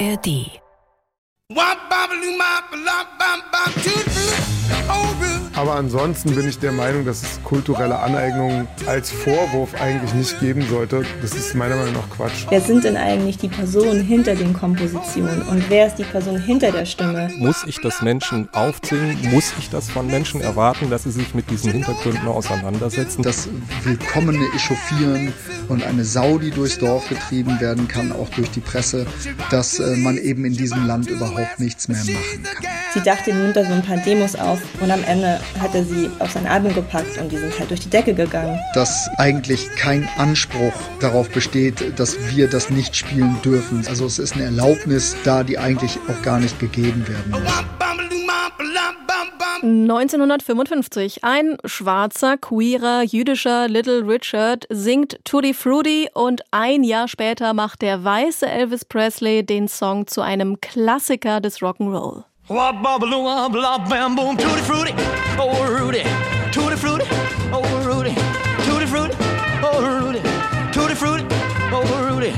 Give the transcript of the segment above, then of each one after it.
ARD. Aber ansonsten bin ich der Meinung, dass es kulturelle Aneignung als Vorwurf eigentlich nicht geben sollte. Das ist meiner Meinung nach Quatsch. Wer sind denn eigentlich die Personen hinter den Kompositionen und wer ist die Person hinter der Stimme? Muss ich das Menschen aufzwingen? Muss ich das von Menschen erwarten, dass sie sich mit diesen Hintergründen auseinandersetzen? Das willkommene Echauffieren und eine Sau, die durchs Dorf getrieben werden kann, auch durch die Presse, dass äh, man eben in diesem Land überhaupt nichts mehr machen kann. Sie dachte, nimmt da so ein paar Demos auf und am Ende hat er sie auf sein Album gepackt und die sind halt durch die Decke gegangen. Dass eigentlich kein Anspruch darauf besteht, dass wir das nicht spielen dürfen. Also es ist eine Erlaubnis da, die eigentlich auch gar nicht gegeben werden muss. 1955. Ein schwarzer, queerer, jüdischer Little Richard singt Tutti Frutti und ein Jahr später macht der weiße Elvis Presley den Song zu einem Klassiker des Rock'n'Roll. Wop bobble wop lop bam boom. Tutti frutti oh Rudy tutti frutti oh Rudy tutti frutti oh Rudy tutti frutti oh Rudy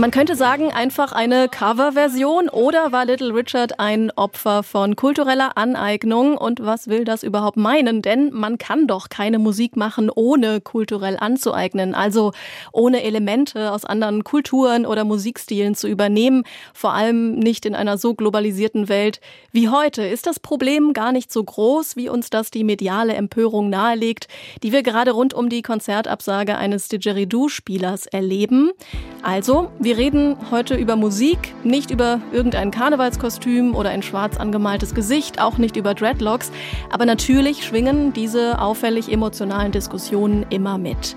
Man könnte sagen, einfach eine Coverversion oder war Little Richard ein Opfer von kultureller Aneignung? Und was will das überhaupt meinen? Denn man kann doch keine Musik machen, ohne kulturell anzueignen, also ohne Elemente aus anderen Kulturen oder Musikstilen zu übernehmen, vor allem nicht in einer so globalisierten Welt wie heute. Ist das Problem gar nicht so groß, wie uns das die mediale Empörung nahelegt, die wir gerade rund um die Konzertabsage eines Didgeridoo-Spielers erleben? Also, wir reden heute über Musik, nicht über irgendein Karnevalskostüm oder ein schwarz angemaltes Gesicht, auch nicht über Dreadlocks, aber natürlich schwingen diese auffällig emotionalen Diskussionen immer mit.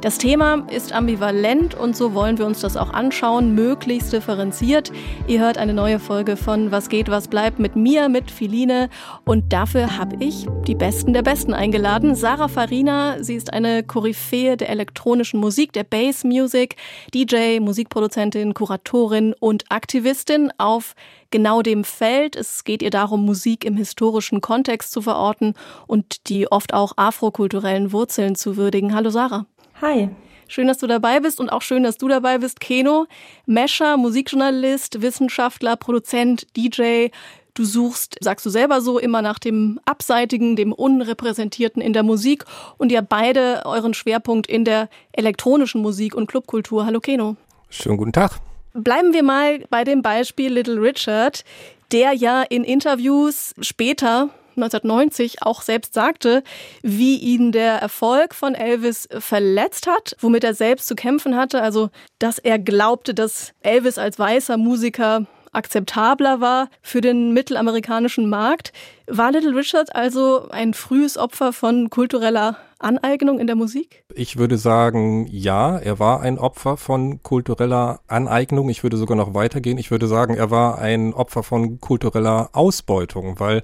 Das Thema ist ambivalent und so wollen wir uns das auch anschauen, möglichst differenziert. Ihr hört eine neue Folge von Was geht, was bleibt mit mir, mit Filine und dafür habe ich die Besten der Besten eingeladen. Sarah Farina, sie ist eine Koryphäe der elektronischen Musik, der Bass Music, DJ, Musikproduzentin, Kuratorin und Aktivistin auf genau dem Feld. Es geht ihr darum, Musik im historischen Kontext zu verorten und die oft auch afrokulturellen Wurzeln zu würdigen. Hallo Sarah. Hi. Schön, dass du dabei bist und auch schön, dass du dabei bist, Keno. Mescher, Musikjournalist, Wissenschaftler, Produzent, DJ. Du suchst, sagst du selber so, immer nach dem Abseitigen, dem Unrepräsentierten in der Musik und ihr beide euren Schwerpunkt in der elektronischen Musik und Clubkultur. Hallo Keno. Schönen guten Tag. Bleiben wir mal bei dem Beispiel Little Richard, der ja in Interviews später 1990 auch selbst sagte, wie ihn der Erfolg von Elvis verletzt hat, womit er selbst zu kämpfen hatte. Also, dass er glaubte, dass Elvis als weißer Musiker akzeptabler war für den mittelamerikanischen Markt. War Little Richard also ein frühes Opfer von kultureller Aneignung in der Musik? Ich würde sagen, ja, er war ein Opfer von kultureller Aneignung. Ich würde sogar noch weitergehen. Ich würde sagen, er war ein Opfer von kultureller Ausbeutung, weil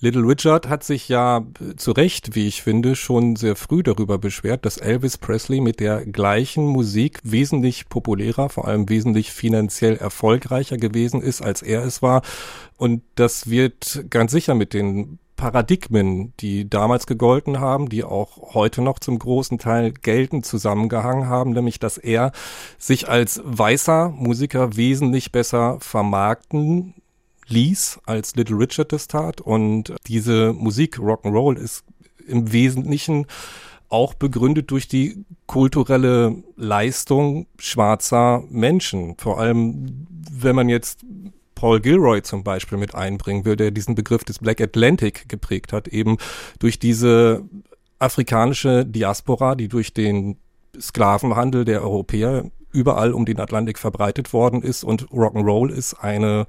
Little Richard hat sich ja äh, zu Recht, wie ich finde, schon sehr früh darüber beschwert, dass Elvis Presley mit der gleichen Musik wesentlich populärer, vor allem wesentlich finanziell erfolgreicher gewesen ist, als er es war. Und das wird ganz sicher mit den Paradigmen, die damals gegolten haben, die auch heute noch zum großen Teil gelten, zusammengehangen haben, nämlich dass er sich als weißer Musiker wesentlich besser vermarkten ließ, als Little Richard das tat. Und diese Musik Rock'n'Roll ist im Wesentlichen auch begründet durch die kulturelle Leistung schwarzer Menschen. Vor allem, wenn man jetzt Paul Gilroy zum Beispiel mit einbringen will, der diesen Begriff des Black Atlantic geprägt hat, eben durch diese afrikanische Diaspora, die durch den Sklavenhandel der Europäer überall um den Atlantik verbreitet worden ist. Und Rock'n'Roll ist eine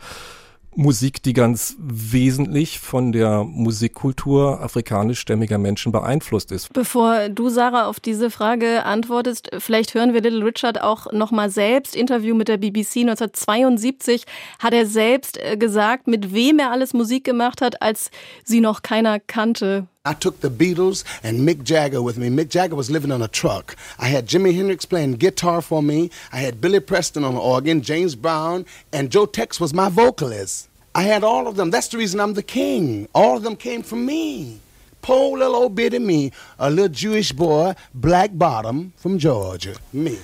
Musik, die ganz wesentlich von der Musikkultur afrikanischstämmiger Menschen beeinflusst ist. Bevor du, Sarah, auf diese Frage antwortest, vielleicht hören wir Little Richard auch nochmal selbst. Interview mit der BBC 1972 hat er selbst äh, gesagt, mit wem er alles Musik gemacht hat, als sie noch keiner kannte. I took the Beatles and Mick Jagger with me. Mick Jagger was living on a truck. I had Jimi Hendrix playing guitar for me. I had Billy Preston on the organ, James Brown, and Joe Tex was my vocalist. I had all of them. That's the reason I'm the king. All of them came from me. Poor little old bitty me, a little Jewish boy, black bottom from Georgia. Me.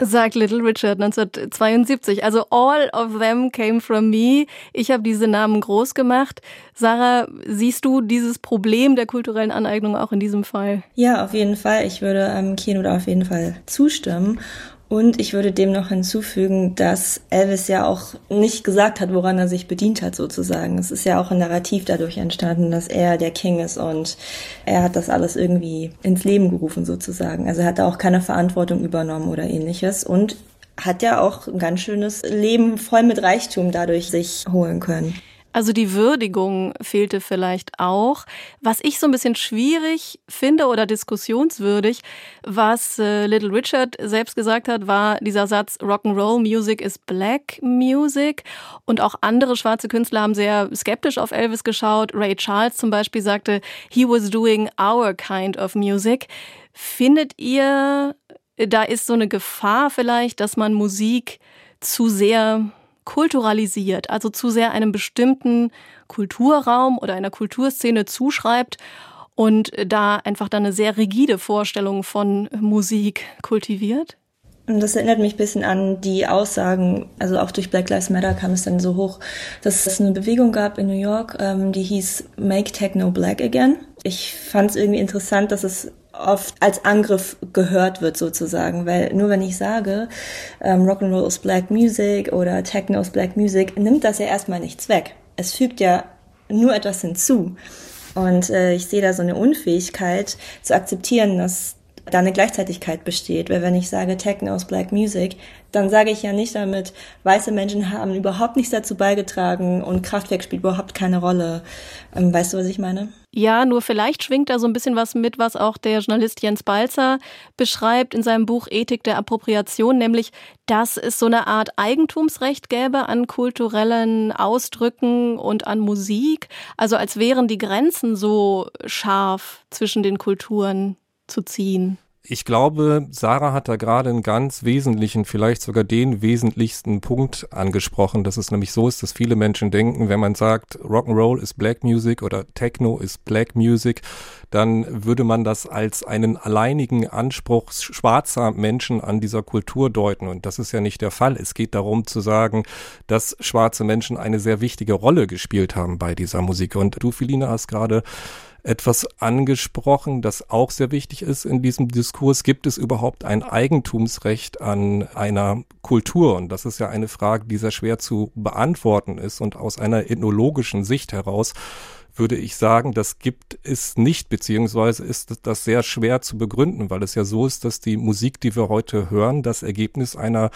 Sagt Little Richard 1972. Also all of them came from me. Ich habe diese Namen groß gemacht. Sarah, siehst du dieses Problem der kulturellen Aneignung auch in diesem Fall? Ja, auf jeden Fall. Ich würde ähm, Kino da auf jeden Fall zustimmen. Und ich würde dem noch hinzufügen, dass Elvis ja auch nicht gesagt hat, woran er sich bedient hat, sozusagen. Es ist ja auch ein Narrativ dadurch entstanden, dass er der King ist und er hat das alles irgendwie ins Leben gerufen, sozusagen. Also er hat auch keine Verantwortung übernommen oder ähnliches und hat ja auch ein ganz schönes Leben voll mit Reichtum dadurch sich holen können. Also die Würdigung fehlte vielleicht auch. Was ich so ein bisschen schwierig finde oder diskussionswürdig, was äh, Little Richard selbst gesagt hat, war dieser Satz Rock'n'Roll Music is Black Music. Und auch andere schwarze Künstler haben sehr skeptisch auf Elvis geschaut. Ray Charles zum Beispiel sagte, he was doing our kind of music. Findet ihr, da ist so eine Gefahr vielleicht, dass man Musik zu sehr kulturalisiert, also zu sehr einem bestimmten Kulturraum oder einer Kulturszene zuschreibt und da einfach dann eine sehr rigide Vorstellung von Musik kultiviert? Das erinnert mich ein bisschen an die Aussagen, also auch durch Black Lives Matter kam es dann so hoch, dass es eine Bewegung gab in New York, ähm, die hieß Make Techno Black Again. Ich fand es irgendwie interessant, dass es oft als Angriff gehört wird sozusagen, weil nur wenn ich sage, ähm, Rock'n'Roll ist Black Music oder Techno ist Black Music, nimmt das ja erstmal nichts weg. Es fügt ja nur etwas hinzu. Und äh, ich sehe da so eine Unfähigkeit zu akzeptieren, dass da eine Gleichzeitigkeit besteht. Weil wenn ich sage Techno ist Black Music, dann sage ich ja nicht damit, weiße Menschen haben überhaupt nichts dazu beigetragen und Kraftwerk spielt überhaupt keine Rolle. Ähm, weißt du, was ich meine? Ja, nur vielleicht schwingt da so ein bisschen was mit, was auch der Journalist Jens Balzer beschreibt in seinem Buch Ethik der Appropriation, nämlich, dass es so eine Art Eigentumsrecht gäbe an kulturellen Ausdrücken und an Musik. Also als wären die Grenzen so scharf zwischen den Kulturen zu ziehen. Ich glaube, Sarah hat da gerade einen ganz wesentlichen, vielleicht sogar den wesentlichsten Punkt angesprochen, dass es nämlich so ist, dass viele Menschen denken, wenn man sagt, Rock'n'Roll ist Black Music oder Techno ist Black Music, dann würde man das als einen alleinigen Anspruch schwarzer Menschen an dieser Kultur deuten. Und das ist ja nicht der Fall. Es geht darum zu sagen, dass schwarze Menschen eine sehr wichtige Rolle gespielt haben bei dieser Musik. Und du, Felina, hast gerade etwas angesprochen, das auch sehr wichtig ist in diesem Diskurs. Gibt es überhaupt ein Eigentumsrecht an einer Kultur? Und das ist ja eine Frage, die sehr schwer zu beantworten ist. Und aus einer ethnologischen Sicht heraus würde ich sagen, das gibt es nicht, beziehungsweise ist das sehr schwer zu begründen, weil es ja so ist, dass die Musik, die wir heute hören, das Ergebnis einer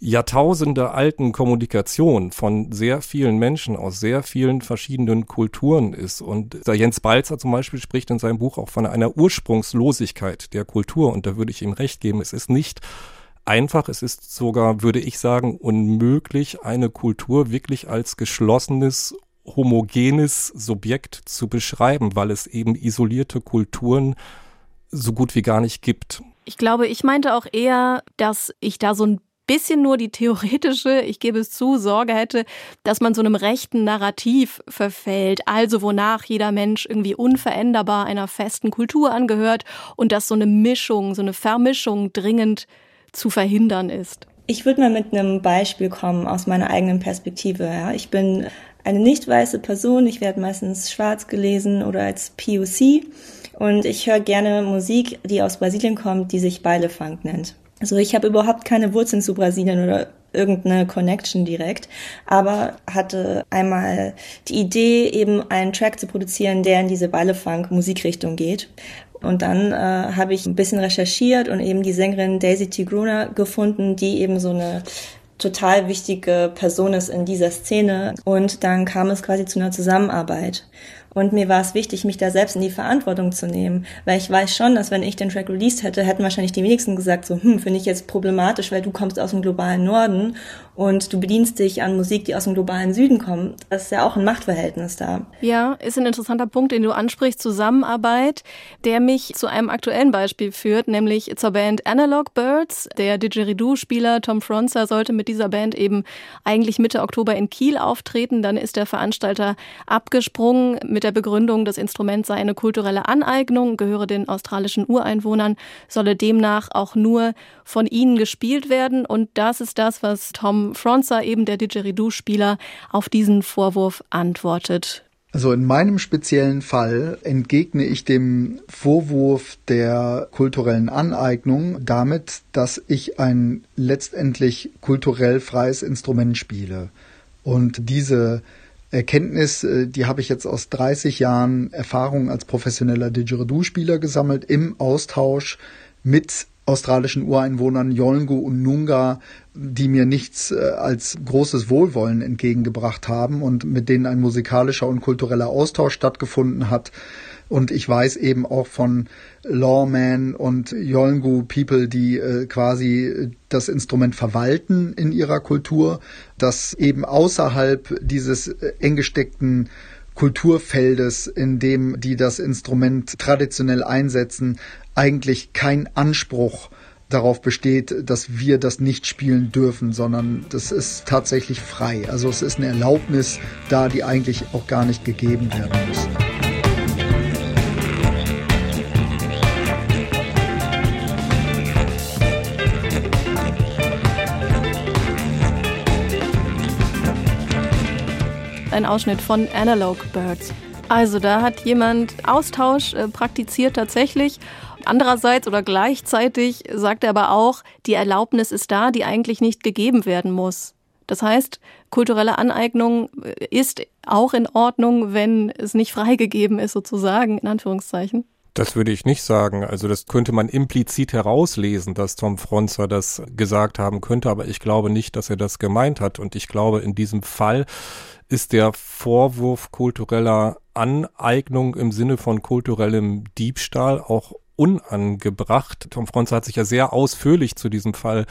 Jahrtausende alten Kommunikation von sehr vielen Menschen aus sehr vielen verschiedenen Kulturen ist. Und der Jens Balzer zum Beispiel spricht in seinem Buch auch von einer Ursprungslosigkeit der Kultur. Und da würde ich ihm recht geben. Es ist nicht einfach, es ist sogar, würde ich sagen, unmöglich, eine Kultur wirklich als geschlossenes, homogenes Subjekt zu beschreiben, weil es eben isolierte Kulturen so gut wie gar nicht gibt. Ich glaube, ich meinte auch eher, dass ich da so ein bisschen nur die theoretische, ich gebe es zu, Sorge hätte, dass man so einem rechten Narrativ verfällt, also wonach jeder Mensch irgendwie unveränderbar einer festen Kultur angehört und dass so eine Mischung, so eine Vermischung dringend zu verhindern ist. Ich würde mal mit einem Beispiel kommen aus meiner eigenen Perspektive. Ja. Ich bin eine nicht weiße Person, ich werde meistens schwarz gelesen oder als POC und ich höre gerne Musik, die aus Brasilien kommt, die sich Beilefunk nennt. Also ich habe überhaupt keine Wurzeln zu Brasilien oder irgendeine Connection direkt, aber hatte einmal die Idee, eben einen Track zu produzieren, der in diese Ballefunk-Musikrichtung geht. Und dann äh, habe ich ein bisschen recherchiert und eben die Sängerin Daisy Tigruna gefunden, die eben so eine total wichtige Person ist in dieser Szene. Und dann kam es quasi zu einer Zusammenarbeit. Und mir war es wichtig, mich da selbst in die Verantwortung zu nehmen, weil ich weiß schon, dass wenn ich den Track released hätte, hätten wahrscheinlich die wenigsten gesagt, so, hm, finde ich jetzt problematisch, weil du kommst aus dem globalen Norden und du bedienst dich an Musik, die aus dem globalen Süden kommt, das ist ja auch ein Machtverhältnis da. Ja, ist ein interessanter Punkt, den du ansprichst, Zusammenarbeit, der mich zu einem aktuellen Beispiel führt, nämlich zur Band Analog Birds. Der Didgeridoo-Spieler Tom Fronzer sollte mit dieser Band eben eigentlich Mitte Oktober in Kiel auftreten. Dann ist der Veranstalter abgesprungen mit der Begründung, das Instrument sei eine kulturelle Aneignung, gehöre den australischen Ureinwohnern, solle demnach auch nur von ihnen gespielt werden. Und das ist das, was Tom Fronza, eben der Didgeridoo-Spieler, auf diesen Vorwurf antwortet. Also in meinem speziellen Fall entgegne ich dem Vorwurf der kulturellen Aneignung damit, dass ich ein letztendlich kulturell freies Instrument spiele. Und diese Erkenntnis, äh, die habe ich jetzt aus 30 Jahren Erfahrung als professioneller Didgeridoo-Spieler gesammelt im Austausch mit australischen Ureinwohnern Yolngu und Nunga, die mir nichts äh, als großes Wohlwollen entgegengebracht haben und mit denen ein musikalischer und kultureller Austausch stattgefunden hat. Und ich weiß eben auch von Lawmen und Yolngu People, die äh, quasi das Instrument verwalten in ihrer Kultur, dass eben außerhalb dieses äh, eng gesteckten Kulturfeldes, in dem die das Instrument traditionell einsetzen, eigentlich kein Anspruch darauf besteht, dass wir das nicht spielen dürfen, sondern das ist tatsächlich frei. Also es ist eine Erlaubnis da, die eigentlich auch gar nicht gegeben werden muss. Ein Ausschnitt von Analog Birds. Also da hat jemand Austausch äh, praktiziert tatsächlich Andererseits oder gleichzeitig sagt er aber auch, die Erlaubnis ist da, die eigentlich nicht gegeben werden muss. Das heißt, kulturelle Aneignung ist auch in Ordnung, wenn es nicht freigegeben ist, sozusagen, in Anführungszeichen. Das würde ich nicht sagen. Also das könnte man implizit herauslesen, dass Tom Fronzer das gesagt haben könnte, aber ich glaube nicht, dass er das gemeint hat. Und ich glaube, in diesem Fall ist der Vorwurf kultureller Aneignung im Sinne von kulturellem Diebstahl auch unangebracht. Tom Fronze hat sich ja sehr ausführlich zu diesem Fall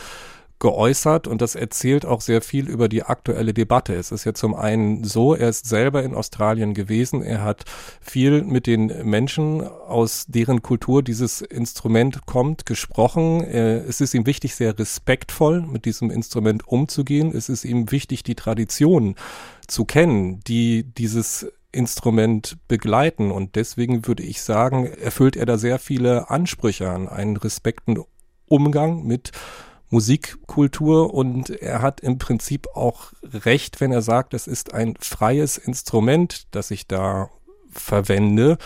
geäußert und das erzählt auch sehr viel über die aktuelle Debatte. Es ist ja zum einen so, er ist selber in Australien gewesen, er hat viel mit den Menschen, aus deren Kultur dieses Instrument kommt, gesprochen. Es ist ihm wichtig, sehr respektvoll mit diesem Instrument umzugehen. Es ist ihm wichtig, die Tradition zu kennen, die dieses Instrument begleiten. Und deswegen würde ich sagen, erfüllt er da sehr viele Ansprüche an einen respekten Umgang mit Musikkultur und er hat im Prinzip auch recht, wenn er sagt, es ist ein freies Instrument, das ich da verwende.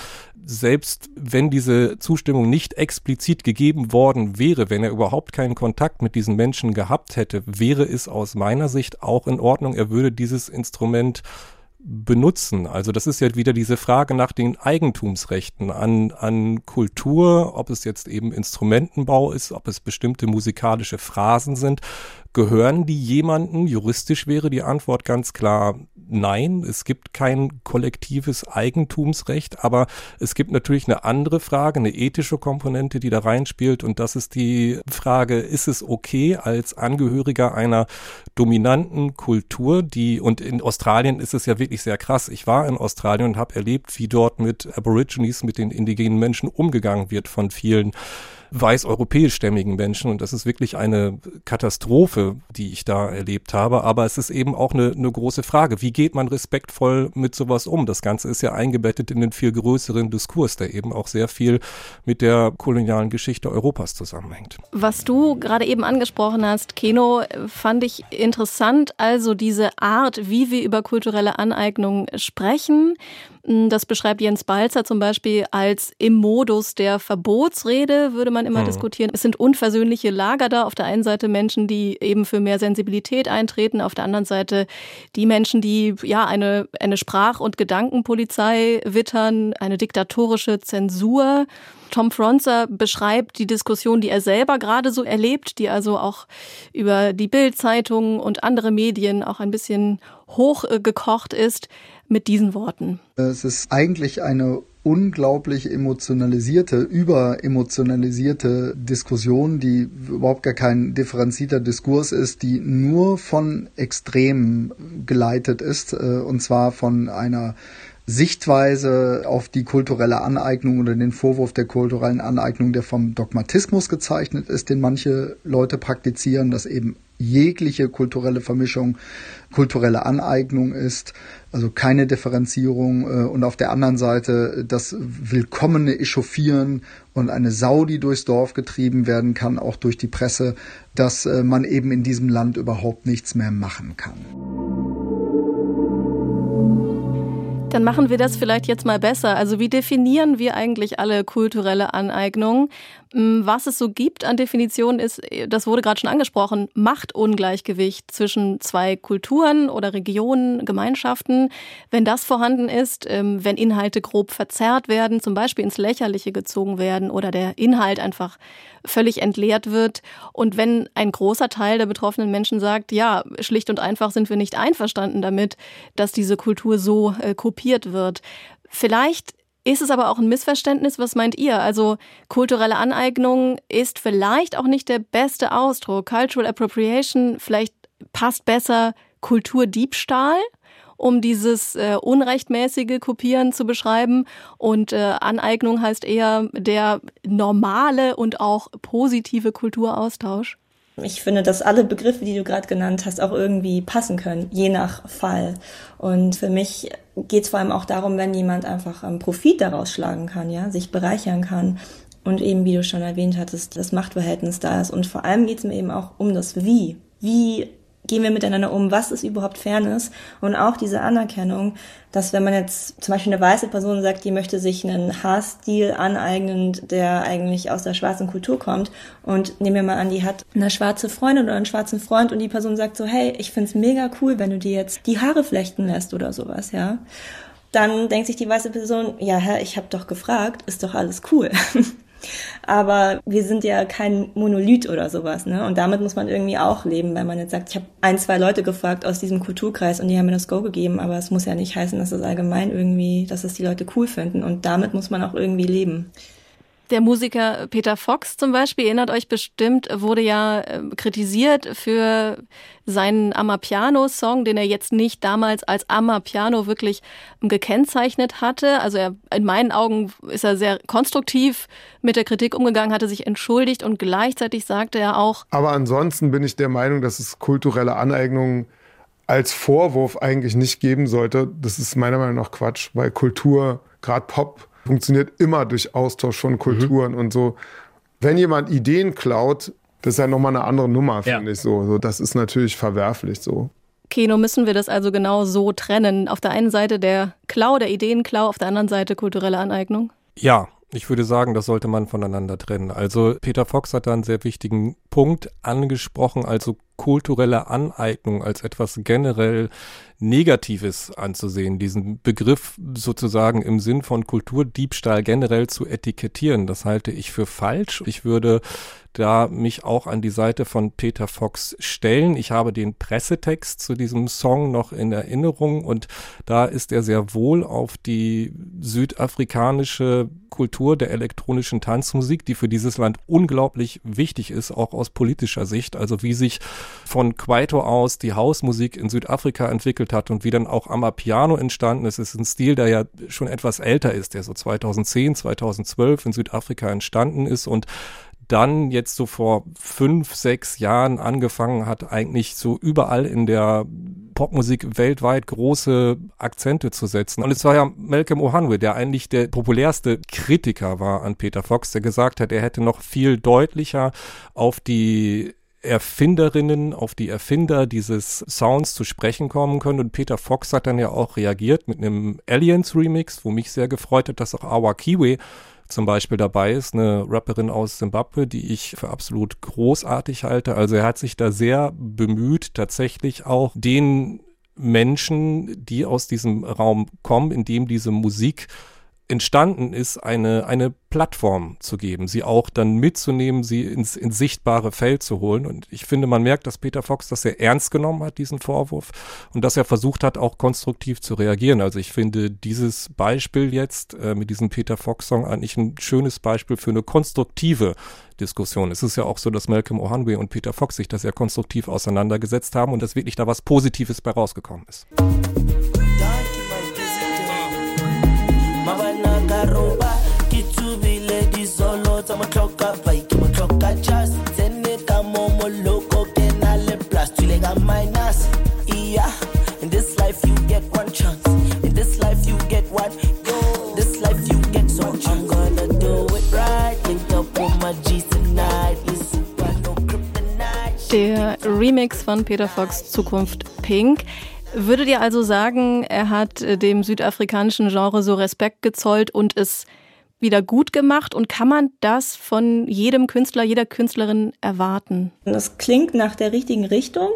Selbst wenn diese Zustimmung nicht explizit gegeben worden wäre, wenn er überhaupt keinen Kontakt mit diesen Menschen gehabt hätte, wäre es aus meiner Sicht auch in Ordnung. Er würde dieses Instrument benutzen. Also das ist ja wieder diese Frage nach den Eigentumsrechten an, an Kultur, ob es jetzt eben Instrumentenbau ist, ob es bestimmte musikalische Phrasen sind. Gehören die jemanden? Juristisch wäre die Antwort ganz klar nein. Es gibt kein kollektives Eigentumsrecht, aber es gibt natürlich eine andere Frage, eine ethische Komponente, die da reinspielt. Und das ist die Frage, ist es okay als Angehöriger einer dominanten Kultur, die, und in Australien ist es ja wirklich sehr krass. Ich war in Australien und habe erlebt, wie dort mit Aborigines, mit den indigenen Menschen umgegangen wird von vielen weiß europäischstämmigen Menschen. Und das ist wirklich eine Katastrophe, die ich da erlebt habe. Aber es ist eben auch eine, eine große Frage. Wie geht man respektvoll mit sowas um? Das Ganze ist ja eingebettet in den viel größeren Diskurs, der eben auch sehr viel mit der kolonialen Geschichte Europas zusammenhängt. Was du gerade eben angesprochen hast, Keno, fand ich interessant. Also diese Art, wie wir über kulturelle Aneignung sprechen. Das beschreibt Jens Balzer zum Beispiel als im Modus der Verbotsrede, würde man immer mhm. diskutieren. Es sind unversöhnliche Lager da. Auf der einen Seite Menschen, die eben für mehr Sensibilität eintreten, auf der anderen Seite die Menschen, die ja eine, eine Sprach- und Gedankenpolizei wittern, eine diktatorische Zensur. Tom Fronzer beschreibt die Diskussion, die er selber gerade so erlebt, die also auch über die Bild-Zeitung und andere Medien auch ein bisschen hochgekocht ist, mit diesen Worten. Es ist eigentlich eine unglaublich emotionalisierte, überemotionalisierte Diskussion, die überhaupt gar kein differenzierter Diskurs ist, die nur von Extremen geleitet ist, äh, und zwar von einer Sichtweise auf die kulturelle Aneignung oder den Vorwurf der kulturellen Aneignung, der vom Dogmatismus gezeichnet ist, den manche Leute praktizieren, dass eben jegliche kulturelle Vermischung kulturelle Aneignung ist, also keine Differenzierung äh, und auf der anderen Seite das willkommene Echauffieren und eine Sau, die durchs Dorf getrieben werden kann, auch durch die Presse, dass äh, man eben in diesem Land überhaupt nichts mehr machen kann. Dann machen wir das vielleicht jetzt mal besser. Also wie definieren wir eigentlich alle kulturelle Aneignung? Hm, was es so gibt an Definitionen ist, das wurde gerade schon angesprochen, Machtungleichgewicht zwischen zwei Kulturen oder Regionen, Gemeinschaften. Wenn das vorhanden ist, ähm, wenn Inhalte grob verzerrt werden, zum Beispiel ins Lächerliche gezogen werden oder der Inhalt einfach völlig entleert wird. Und wenn ein großer Teil der betroffenen Menschen sagt, ja, schlicht und einfach sind wir nicht einverstanden damit, dass diese Kultur so äh, kopiert wird. Vielleicht ist es aber auch ein Missverständnis? Was meint ihr? Also kulturelle Aneignung ist vielleicht auch nicht der beste Ausdruck. Cultural Appropriation vielleicht passt besser Kulturdiebstahl? um dieses äh, unrechtmäßige Kopieren zu beschreiben. Und äh, Aneignung heißt eher der normale und auch positive Kulturaustausch. Ich finde, dass alle Begriffe, die du gerade genannt hast, auch irgendwie passen können, je nach Fall. Und für mich geht es vor allem auch darum, wenn jemand einfach ähm, Profit daraus schlagen kann, ja, sich bereichern kann. Und eben, wie du schon erwähnt hattest, das Machtverhältnis da ist. Und vor allem geht es mir eben auch um das Wie. Wie gehen wir miteinander um, was ist überhaupt Fairness und auch diese Anerkennung, dass wenn man jetzt zum Beispiel eine weiße Person sagt, die möchte sich einen Haarstil aneignen, der eigentlich aus der schwarzen Kultur kommt und nehmen wir mal an, die hat eine schwarze Freundin oder einen schwarzen Freund und die Person sagt so, hey, ich find's mega cool, wenn du dir jetzt die Haare flechten lässt oder sowas, ja. Dann denkt sich die weiße Person, ja, Herr, ich habe doch gefragt, ist doch alles cool. Aber wir sind ja kein Monolith oder sowas, ne? Und damit muss man irgendwie auch leben, wenn man jetzt sagt, ich habe ein, zwei Leute gefragt aus diesem Kulturkreis und die haben mir das Go gegeben, aber es muss ja nicht heißen, dass es allgemein irgendwie, dass es die Leute cool finden. Und damit muss man auch irgendwie leben. Der Musiker Peter Fox zum Beispiel, erinnert euch bestimmt, wurde ja äh, kritisiert für seinen Amapiano-Song, den er jetzt nicht damals als Amapiano wirklich gekennzeichnet hatte. Also er, in meinen Augen ist er sehr konstruktiv mit der Kritik umgegangen, hatte sich entschuldigt und gleichzeitig sagte er auch. Aber ansonsten bin ich der Meinung, dass es kulturelle Aneignungen als Vorwurf eigentlich nicht geben sollte. Das ist meiner Meinung nach Quatsch, weil Kultur, gerade Pop, funktioniert immer durch Austausch von Kulturen mhm. und so. Wenn jemand Ideen klaut, das ist ja nochmal eine andere Nummer, finde ja. ich so. so. Das ist natürlich verwerflich so. Kino müssen wir das also genau so trennen. Auf der einen Seite der Klau, der Ideenklau, auf der anderen Seite kulturelle Aneignung? Ja, ich würde sagen, das sollte man voneinander trennen. Also Peter Fox hat da einen sehr wichtigen Punkt angesprochen, also kulturelle Aneignung als etwas generell Negatives anzusehen, diesen Begriff sozusagen im Sinn von Kulturdiebstahl generell zu etikettieren. Das halte ich für falsch. Ich würde da mich auch an die Seite von Peter Fox stellen. Ich habe den Pressetext zu diesem Song noch in Erinnerung und da ist er sehr wohl auf die südafrikanische Kultur der elektronischen Tanzmusik, die für dieses Land unglaublich wichtig ist, auch aus politischer Sicht. Also wie sich von Kwaito aus die Hausmusik in Südafrika entwickelt hat und wie dann auch Amapiano entstanden ist. Es ist ein Stil, der ja schon etwas älter ist, der so 2010, 2012 in Südafrika entstanden ist und dann jetzt so vor fünf, sechs Jahren angefangen hat, eigentlich so überall in der Popmusik weltweit große Akzente zu setzen. Und es war ja Malcolm Ohanwe, der eigentlich der populärste Kritiker war an Peter Fox, der gesagt hat, er hätte noch viel deutlicher auf die Erfinderinnen, auf die Erfinder dieses Sounds zu sprechen kommen können. Und Peter Fox hat dann ja auch reagiert mit einem Aliens Remix, wo mich sehr gefreut hat, dass auch Awa Kiwi zum Beispiel dabei ist, eine Rapperin aus Zimbabwe, die ich für absolut großartig halte. Also er hat sich da sehr bemüht, tatsächlich auch den Menschen, die aus diesem Raum kommen, in dem diese Musik entstanden ist, eine, eine Plattform zu geben, sie auch dann mitzunehmen, sie ins, ins sichtbare Feld zu holen. Und ich finde, man merkt, dass Peter Fox das sehr ernst genommen hat, diesen Vorwurf, und dass er versucht hat, auch konstruktiv zu reagieren. Also ich finde dieses Beispiel jetzt äh, mit diesem Peter Fox-Song eigentlich ein schönes Beispiel für eine konstruktive Diskussion. Es ist ja auch so, dass Malcolm Ohanwe und Peter Fox sich da sehr konstruktiv auseinandergesetzt haben und dass wirklich da was Positives bei rausgekommen ist. Plus tswile ka minus yeah. In this life you get one chance. In this life you get one go this life you get so i'm gonna do it right. Link up with my G's tonight. Der Remix von Peter Fox Zukunft Pink. Würdet ihr also sagen, er hat äh, dem südafrikanischen Genre so Respekt gezollt und es wieder gut gemacht? Und kann man das von jedem Künstler, jeder Künstlerin erwarten? Das klingt nach der richtigen Richtung.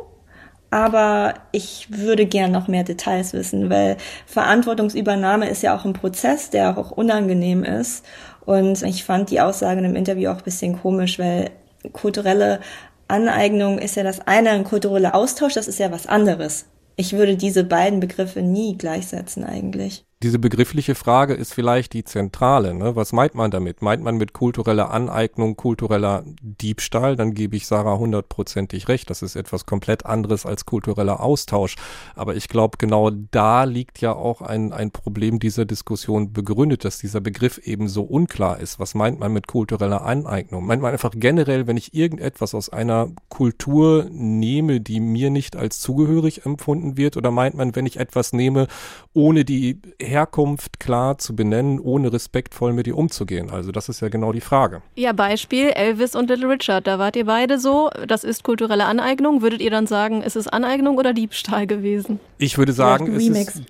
Aber ich würde gern noch mehr Details wissen, weil Verantwortungsübernahme ist ja auch ein Prozess, der auch unangenehm ist. Und ich fand die Aussagen im Interview auch ein bisschen komisch, weil kulturelle Aneignung ist ja das eine, ein kultureller Austausch, das ist ja was anderes. Ich würde diese beiden Begriffe nie gleichsetzen eigentlich diese begriffliche Frage ist vielleicht die zentrale. Ne? Was meint man damit? Meint man mit kultureller Aneignung, kultureller Diebstahl? Dann gebe ich Sarah hundertprozentig recht. Das ist etwas komplett anderes als kultureller Austausch. Aber ich glaube, genau da liegt ja auch ein, ein Problem dieser Diskussion begründet, dass dieser Begriff eben so unklar ist. Was meint man mit kultureller Aneignung? Meint man einfach generell, wenn ich irgendetwas aus einer Kultur nehme, die mir nicht als zugehörig empfunden wird? Oder meint man, wenn ich etwas nehme, ohne die Herkunft klar zu benennen, ohne respektvoll mit ihr umzugehen? Also das ist ja genau die Frage. Ja, Beispiel Elvis und Little Richard. Da wart ihr beide so, das ist kulturelle Aneignung. Würdet ihr dann sagen, ist es Aneignung oder Diebstahl gewesen? Ich würde sagen, es ist,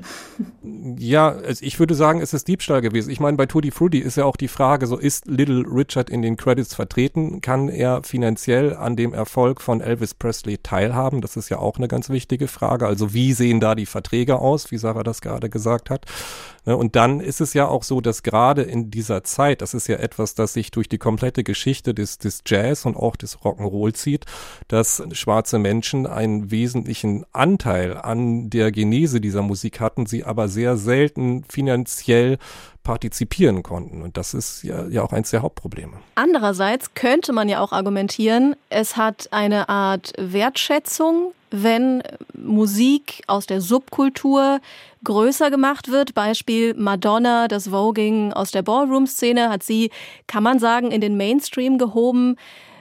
ja, ich würde sagen, es ist Diebstahl gewesen. Ich meine, bei Tutti Frutti ist ja auch die Frage, so ist Little Richard in den Credits vertreten? Kann er finanziell an dem Erfolg von Elvis Presley teilhaben? Das ist ja auch eine ganz wichtige Frage. Also wie sehen da die Verträge aus, wie Sarah das gerade gesagt hat? Ne, und dann ist es ja auch so, dass gerade in dieser Zeit, das ist ja etwas, das sich durch die komplette Geschichte des, des Jazz und auch des Rock'n'Roll zieht, dass schwarze Menschen einen wesentlichen Anteil an der Genese dieser Musik hatten, sie aber sehr selten finanziell partizipieren konnten. Und das ist ja, ja auch eins der Hauptprobleme. Andererseits könnte man ja auch argumentieren, es hat eine Art Wertschätzung, wenn Musik aus der Subkultur größer gemacht wird. Beispiel Madonna, das Voging aus der Ballroom-Szene hat sie, kann man sagen, in den Mainstream gehoben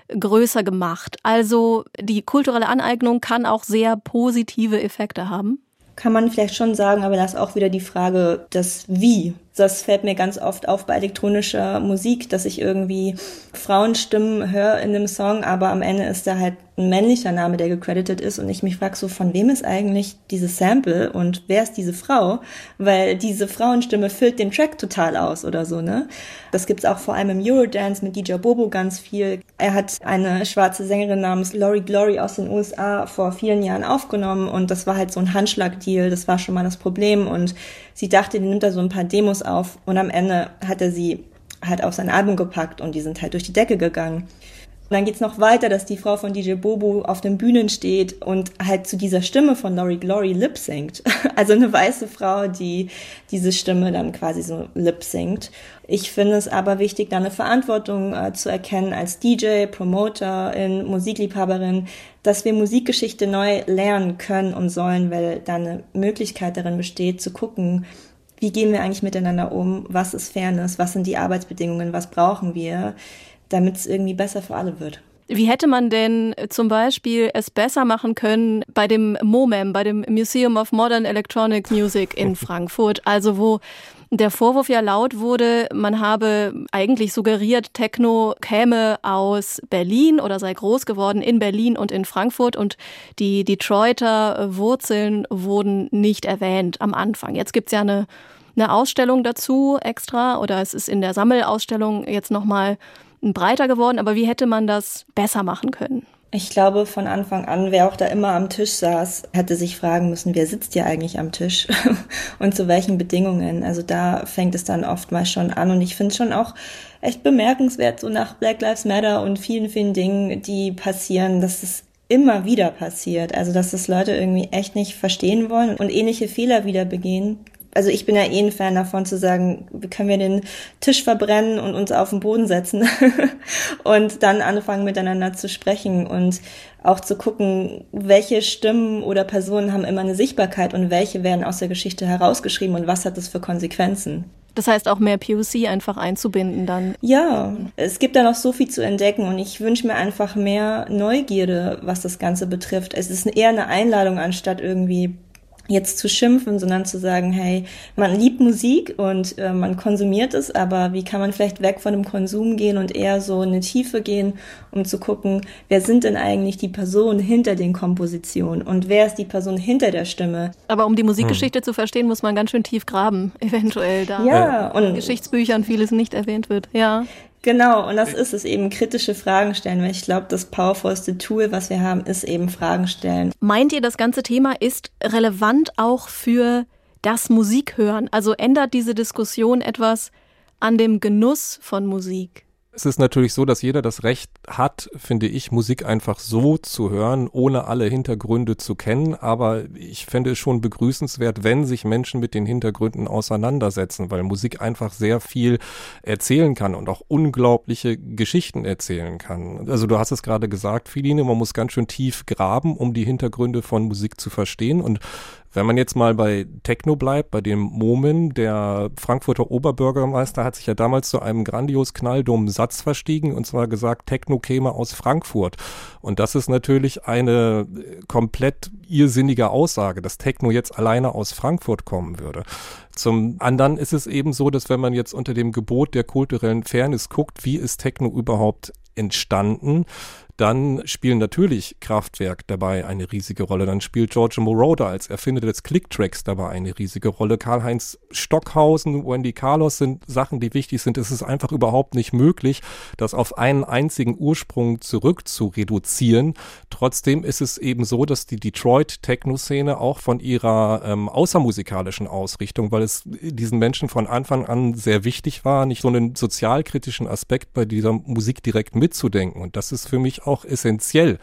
größer gemacht. Also die kulturelle Aneignung kann auch sehr positive Effekte haben. Kann man vielleicht schon sagen, aber das ist auch wieder die Frage des Wie. Das fällt mir ganz oft auf bei elektronischer Musik, dass ich irgendwie Frauenstimmen höre in einem Song, aber am Ende ist da halt ein männlicher Name, der gecredited ist und ich mich frage so, von wem ist eigentlich dieses Sample und wer ist diese Frau? Weil diese Frauenstimme füllt den Track total aus oder so, ne? Das gibt's auch vor allem im Eurodance mit DJ Bobo ganz viel. Er hat eine schwarze Sängerin namens Lori Glory aus den USA vor vielen Jahren aufgenommen und das war halt so ein Handschlagdeal, das war schon mal das Problem und sie dachte, die nimmt da so ein paar Demos auf und am Ende hat er sie halt auf sein Album gepackt und die sind halt durch die Decke gegangen. Und dann geht's noch weiter, dass die Frau von DJ Bobo auf den Bühnen steht und halt zu dieser Stimme von Laurie Glory lip singt. Also eine weiße Frau, die diese Stimme dann quasi so lip singt. Ich finde es aber wichtig, da eine Verantwortung äh, zu erkennen als DJ, Promoterin, Musikliebhaberin, dass wir Musikgeschichte neu lernen können und sollen, weil da eine Möglichkeit darin besteht, zu gucken, wie gehen wir eigentlich miteinander um, was ist Fairness, was sind die Arbeitsbedingungen, was brauchen wir, damit es irgendwie besser für alle wird. Wie hätte man denn zum Beispiel es besser machen können bei dem MoMEM, bei dem Museum of Modern Electronic Music in Frankfurt, also wo der Vorwurf ja laut wurde, man habe eigentlich suggeriert, Techno käme aus Berlin oder sei groß geworden in Berlin und in Frankfurt und die Detroiter Wurzeln wurden nicht erwähnt am Anfang. Jetzt gibt's ja eine eine Ausstellung dazu extra oder es ist in der Sammelausstellung jetzt nochmal breiter geworden. Aber wie hätte man das besser machen können? Ich glaube, von Anfang an, wer auch da immer am Tisch saß, hätte sich fragen müssen, wer sitzt hier eigentlich am Tisch und zu welchen Bedingungen. Also da fängt es dann oftmals schon an und ich finde es schon auch echt bemerkenswert, so nach Black Lives Matter und vielen, vielen Dingen, die passieren, dass es immer wieder passiert. Also dass das Leute irgendwie echt nicht verstehen wollen und ähnliche Fehler wieder begehen also ich bin ja eh ein Fan davon zu sagen, wie können wir den Tisch verbrennen und uns auf den Boden setzen und dann anfangen miteinander zu sprechen und auch zu gucken, welche Stimmen oder Personen haben immer eine Sichtbarkeit und welche werden aus der Geschichte herausgeschrieben und was hat das für Konsequenzen. Das heißt auch mehr POC einfach einzubinden dann. Ja, es gibt da noch so viel zu entdecken und ich wünsche mir einfach mehr Neugierde, was das Ganze betrifft. Es ist eher eine Einladung anstatt irgendwie jetzt zu schimpfen, sondern zu sagen, hey, man liebt Musik und äh, man konsumiert es, aber wie kann man vielleicht weg von dem Konsum gehen und eher so in eine Tiefe gehen, um zu gucken, wer sind denn eigentlich die Personen hinter den Kompositionen und wer ist die Person hinter der Stimme? Aber um die Musikgeschichte hm. zu verstehen, muss man ganz schön tief graben, eventuell da. Ja, und in Geschichtsbüchern vieles nicht erwähnt wird. Ja. Genau, und das ist es eben, kritische Fragen stellen, weil ich glaube, das powervollste Tool, was wir haben, ist eben Fragen stellen. Meint ihr, das ganze Thema ist relevant auch für das Musikhören? Also ändert diese Diskussion etwas an dem Genuss von Musik? Es ist natürlich so, dass jeder das Recht hat, finde ich, Musik einfach so zu hören, ohne alle Hintergründe zu kennen. Aber ich fände es schon begrüßenswert, wenn sich Menschen mit den Hintergründen auseinandersetzen, weil Musik einfach sehr viel erzählen kann und auch unglaubliche Geschichten erzählen kann. Also du hast es gerade gesagt, Filine, man muss ganz schön tief graben, um die Hintergründe von Musik zu verstehen. Und wenn man jetzt mal bei Techno bleibt, bei dem Momin, der Frankfurter Oberbürgermeister hat sich ja damals zu einem grandios knalldummen Satz verstiegen und zwar gesagt, Techno käme aus Frankfurt. Und das ist natürlich eine komplett irrsinnige Aussage, dass Techno jetzt alleine aus Frankfurt kommen würde. Zum anderen ist es eben so, dass wenn man jetzt unter dem Gebot der kulturellen Fairness guckt, wie ist Techno überhaupt entstanden, dann spielen natürlich Kraftwerk dabei eine riesige Rolle. Dann spielt Giorgio Moroder als Erfinder des Clicktracks dabei eine riesige Rolle. Karl-Heinz Stockhausen, Wendy Carlos sind Sachen, die wichtig sind. Es ist einfach überhaupt nicht möglich, das auf einen einzigen Ursprung zurück zu reduzieren. Trotzdem ist es eben so, dass die Detroit-Techno-Szene auch von ihrer ähm, außermusikalischen Ausrichtung, weil es diesen Menschen von Anfang an sehr wichtig war, nicht so einen sozialkritischen Aspekt bei dieser Musik direkt mitzudenken. Und das ist für mich auch essentiell.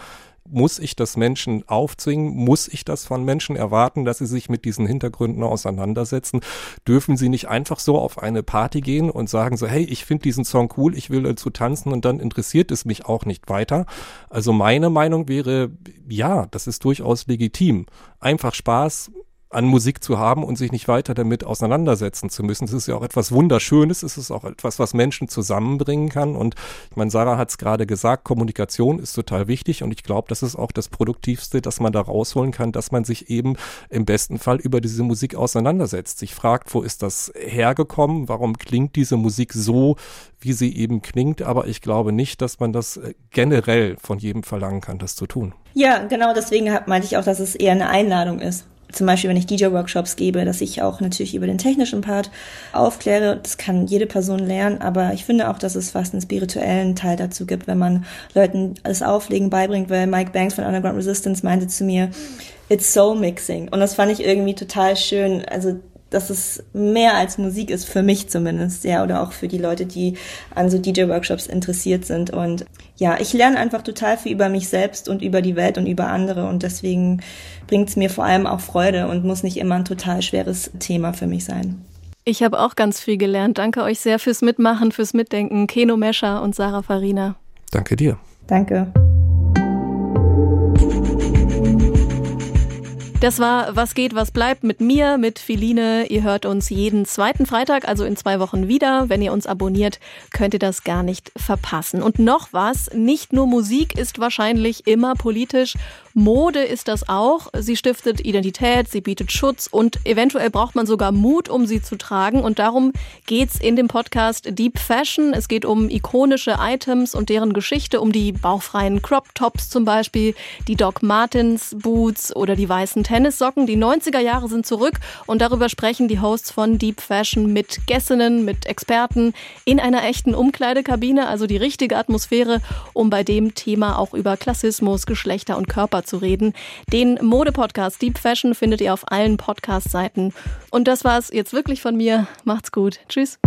Muss ich das Menschen aufzwingen? Muss ich das von Menschen erwarten, dass sie sich mit diesen Hintergründen auseinandersetzen? Dürfen sie nicht einfach so auf eine Party gehen und sagen so, hey, ich finde diesen Song cool, ich will dazu tanzen und dann interessiert es mich auch nicht weiter? Also meine Meinung wäre, ja, das ist durchaus legitim. Einfach Spaß, an Musik zu haben und sich nicht weiter damit auseinandersetzen zu müssen. Es ist ja auch etwas Wunderschönes, es ist auch etwas, was Menschen zusammenbringen kann. Und ich meine, Sarah hat es gerade gesagt, Kommunikation ist total wichtig und ich glaube, das ist auch das Produktivste, dass man da rausholen kann, dass man sich eben im besten Fall über diese Musik auseinandersetzt, sich fragt, wo ist das hergekommen, warum klingt diese Musik so, wie sie eben klingt, aber ich glaube nicht, dass man das äh, generell von jedem verlangen kann, das zu tun. Ja, genau deswegen meinte ich auch, dass es eher eine Einladung ist zum Beispiel, wenn ich DJ-Workshops gebe, dass ich auch natürlich über den technischen Part aufkläre. Das kann jede Person lernen, aber ich finde auch, dass es fast einen spirituellen Teil dazu gibt, wenn man Leuten das Auflegen beibringt, weil Mike Banks von Underground Resistance meinte zu mir, it's soul mixing. Und das fand ich irgendwie total schön. Also dass es mehr als Musik ist, für mich zumindest, ja, oder auch für die Leute, die an so DJ-Workshops interessiert sind. Und ja, ich lerne einfach total viel über mich selbst und über die Welt und über andere und deswegen bringt es mir vor allem auch Freude und muss nicht immer ein total schweres Thema für mich sein. Ich habe auch ganz viel gelernt. Danke euch sehr fürs Mitmachen, fürs Mitdenken. Keno Mescher und Sarah Farina. Danke dir. Danke. Das war Was geht, was bleibt mit mir, mit Philine. Ihr hört uns jeden zweiten Freitag, also in zwei Wochen wieder. Wenn ihr uns abonniert, könnt ihr das gar nicht verpassen. Und noch was, nicht nur Musik ist wahrscheinlich immer politisch Mode ist das auch. Sie stiftet Identität, sie bietet Schutz und eventuell braucht man sogar Mut, um sie zu tragen. Und darum geht's in dem Podcast Deep Fashion. Es geht um ikonische Items und deren Geschichte, um die bauchfreien Crop Tops zum Beispiel, die Doc Martens Boots oder die weißen Tennissocken. Die 90er Jahre sind zurück und darüber sprechen die Hosts von Deep Fashion mit Gästinnen, mit Experten in einer echten Umkleidekabine, also die richtige Atmosphäre, um bei dem Thema auch über Klassismus, Geschlechter und Körper zu reden. Den Mode-Podcast Deep Fashion findet ihr auf allen Podcast-Seiten. Und das war's jetzt wirklich von mir. Macht's gut. Tschüss.